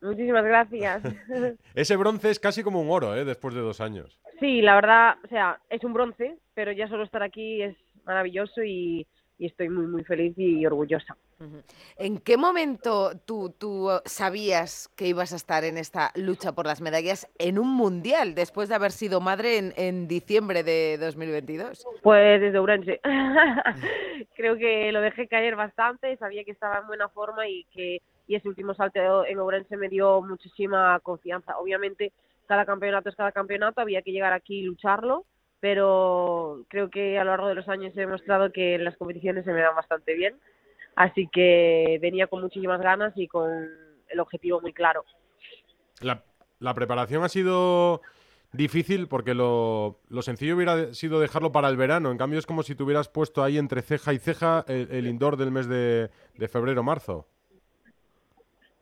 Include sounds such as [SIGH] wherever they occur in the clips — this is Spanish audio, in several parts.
Muchísimas gracias. [LAUGHS] Ese bronce es casi como un oro, ¿eh? Después de dos años. Sí, la verdad, o sea, es un bronce, pero ya solo estar aquí es maravilloso y, y estoy muy, muy feliz y orgullosa. ¿En qué momento tú, tú sabías que ibas a estar en esta lucha por las medallas en un mundial después de haber sido madre en, en diciembre de 2022? Pues desde Ourense. [LAUGHS] Creo que lo dejé caer bastante, sabía que estaba en buena forma y que y ese último salto en Ourense me dio muchísima confianza. Obviamente, cada campeonato es cada campeonato, había que llegar aquí y lucharlo, pero creo que a lo largo de los años he demostrado que las competiciones se me dan bastante bien, así que venía con muchísimas ganas y con el objetivo muy claro. La, la preparación ha sido difícil porque lo, lo, sencillo hubiera sido dejarlo para el verano, en cambio es como si te hubieras puesto ahí entre ceja y ceja el, el indoor del mes de, de febrero-marzo.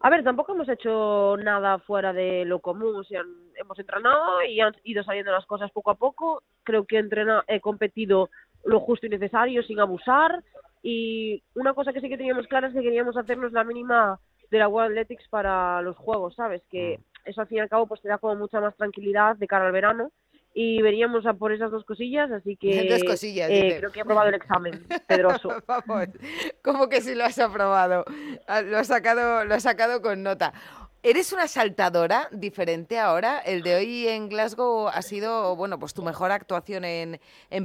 A ver, tampoco hemos hecho nada fuera de lo común, o sea, hemos entrenado y han ido saliendo las cosas poco a poco. Creo que he, entrenado, he competido lo justo y necesario, sin abusar. Y una cosa que sí que teníamos clara es que queríamos hacernos la mínima de la World Athletics para los juegos, ¿sabes? Que eso al fin y al cabo pues te da como mucha más tranquilidad de cara al verano y veníamos a por esas dos cosillas, así que [LAUGHS] dos cosillas, eh, creo que he aprobado el examen, [LAUGHS] Pedroso. [LAUGHS] Vamos, ¿cómo que si lo has aprobado? Ah, lo has sacado, lo has sacado con nota. ¿Eres una saltadora diferente ahora? El de hoy en Glasgow ha sido, bueno, pues tu mejor actuación en,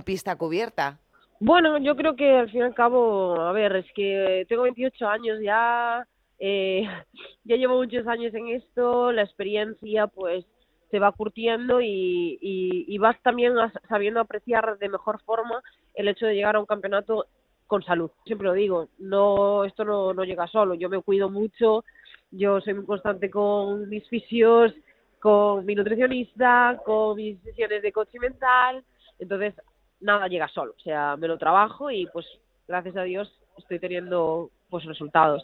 pista cubierta. Bueno, yo creo que al fin y al cabo, a ver, es que tengo 28 años ya, eh, [LAUGHS] ya llevo muchos años en esto, la experiencia pues se va curtiendo y, y, y, vas también sabiendo apreciar de mejor forma el hecho de llegar a un campeonato con salud. Siempre lo digo, no esto no, no llega solo, yo me cuido mucho, yo soy muy constante con mis fisios, con mi nutricionista, con mis sesiones de coaching mental, entonces nada llega solo, o sea, me lo trabajo y pues gracias a Dios estoy teniendo pues resultados.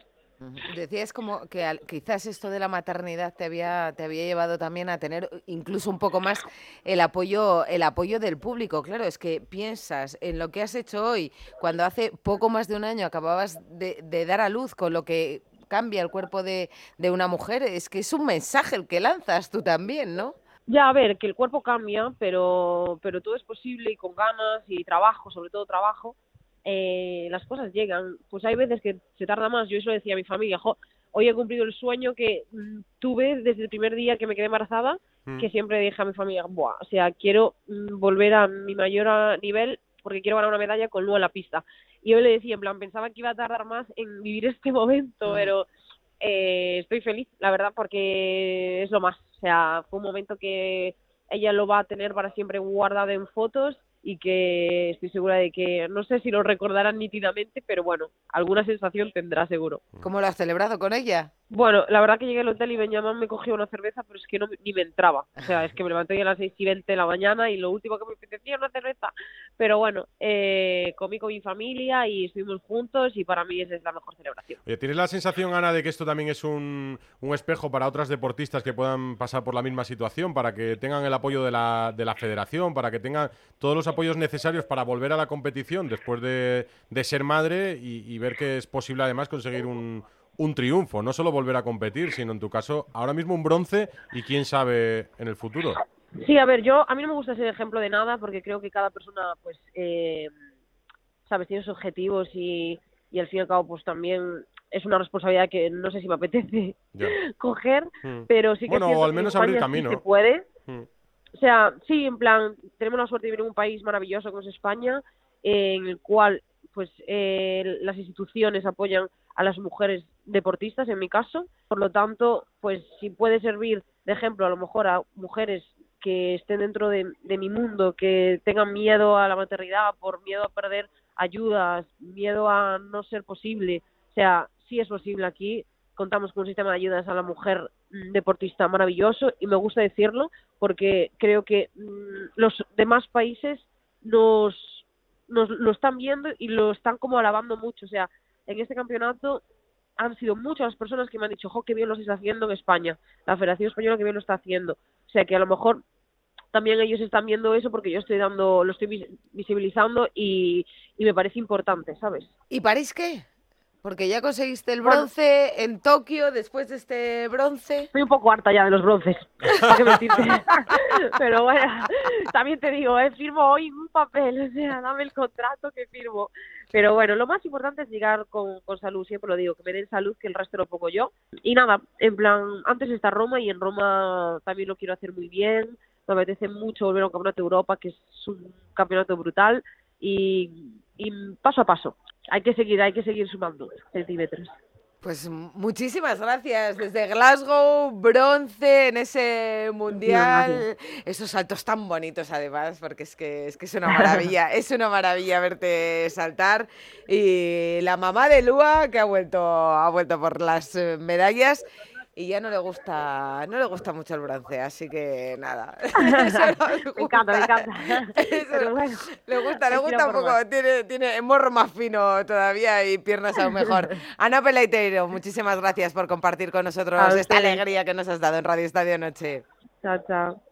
Decías como que al, quizás esto de la maternidad te había, te había llevado también a tener incluso un poco más el apoyo, el apoyo del público. Claro, es que piensas en lo que has hecho hoy, cuando hace poco más de un año acababas de, de dar a luz con lo que cambia el cuerpo de, de una mujer, es que es un mensaje el que lanzas tú también, ¿no? Ya, a ver, que el cuerpo cambia, pero, pero todo es posible y con ganas y trabajo, sobre todo trabajo, eh, las cosas llegan. Pues hay veces que se tarda más. Yo eso decía a mi familia, jo, hoy he cumplido el sueño que mm, tuve desde el primer día que me quedé embarazada, mm. que siempre dije a mi familia, Buah, o sea, quiero mm, volver a mi mayor nivel porque quiero ganar una medalla con Lu en la pista. Y yo le decía, en plan, pensaba que iba a tardar más en vivir este [LAUGHS] momento, pero eh, estoy feliz, la verdad, porque es lo más. O sea, fue un momento que ella lo va a tener para siempre guardado en fotos y que estoy segura de que no sé si lo recordarán nítidamente, pero bueno, alguna sensación tendrá seguro. ¿Cómo lo has celebrado con ella? Bueno, la verdad que llegué al hotel y Benjamin me cogió una cerveza, pero es que no, ni me entraba. O sea, es que me levanté a las 6 y 20 de la mañana y lo último que me apetecía era una cerveza. Pero bueno, eh, comí con mi familia y estuvimos juntos y para mí esa es la mejor celebración. Oye, ¿Tienes la sensación, Ana, de que esto también es un, un, espejo para otras deportistas que puedan pasar por la misma situación, para que tengan el apoyo de la, de la federación, para que tengan todos los apoyos necesarios para volver a la competición después de, de ser madre y ver que es posible además conseguir un un triunfo, no solo volver a competir, sino en tu caso ahora mismo un bronce y quién sabe en el futuro. Sí, a ver, yo a mí no me gusta ser ejemplo de nada porque creo que cada persona, pues, eh, sabes, tiene sus objetivos y, y al fin y al cabo, pues también es una responsabilidad que no sé si me apetece [LAUGHS] coger, mm. pero sí que bueno, o al menos abrir camino. Sí se puede. Mm. O sea, sí, en plan, tenemos la suerte de vivir en un país maravilloso como es España, en el cual pues eh, las instituciones apoyan a las mujeres deportistas en mi caso. Por lo tanto pues si puede servir de ejemplo a lo mejor a mujeres que estén dentro de, mi mundo que tengan miedo a la maternidad por miedo a perder ayudas miedo a no ser posible o sea sí es posible aquí. Contamos con un sistema de ayudas a la mujer deportista maravilloso y me gusta decirlo porque creo que mmm, los demás países nos nos lo están viendo y lo están como alabando mucho. O sea, en este campeonato han sido muchas las personas que me han dicho, jo, qué bien lo está haciendo en España. La Federación Española que bien lo está haciendo. O sea, que a lo mejor también ellos están viendo eso porque yo estoy dando, lo estoy visibilizando y, y me parece importante, ¿sabes? ¿Y París qué? Porque ya conseguiste el bronce en Tokio después de este bronce. Estoy un poco harta ya de los bronces. [LAUGHS] Pero bueno, también te digo, eh, firmo hoy un papel, o sea, dame el contrato que firmo. Pero bueno, lo más importante es llegar con, con salud, siempre lo digo, que me den salud, que el resto lo pongo yo. Y nada, en plan, antes está Roma y en Roma también lo quiero hacer muy bien. Me apetece mucho volver a un campeonato de Europa, que es un campeonato brutal. Y, y paso a paso, hay que seguir, hay que seguir sumando centímetros. Pues muchísimas gracias. Desde Glasgow, bronce en ese mundial. Esos saltos tan bonitos además, porque es que es que es una maravilla, [LAUGHS] es una maravilla verte saltar. Y la mamá de Lua que ha vuelto, ha vuelto por las eh, medallas y ya no le gusta no le gusta mucho el bronce, así que nada. [LAUGHS] [LAUGHS] me encanta, me encanta. [LAUGHS] le gusta, le gusta un poco, tiene, tiene morro más fino todavía y piernas aún mejor. Ana Peleiteiro, muchísimas gracias por compartir con nosotros esta alegría que nos has dado en Radio Estadio Noche. Chao, chao.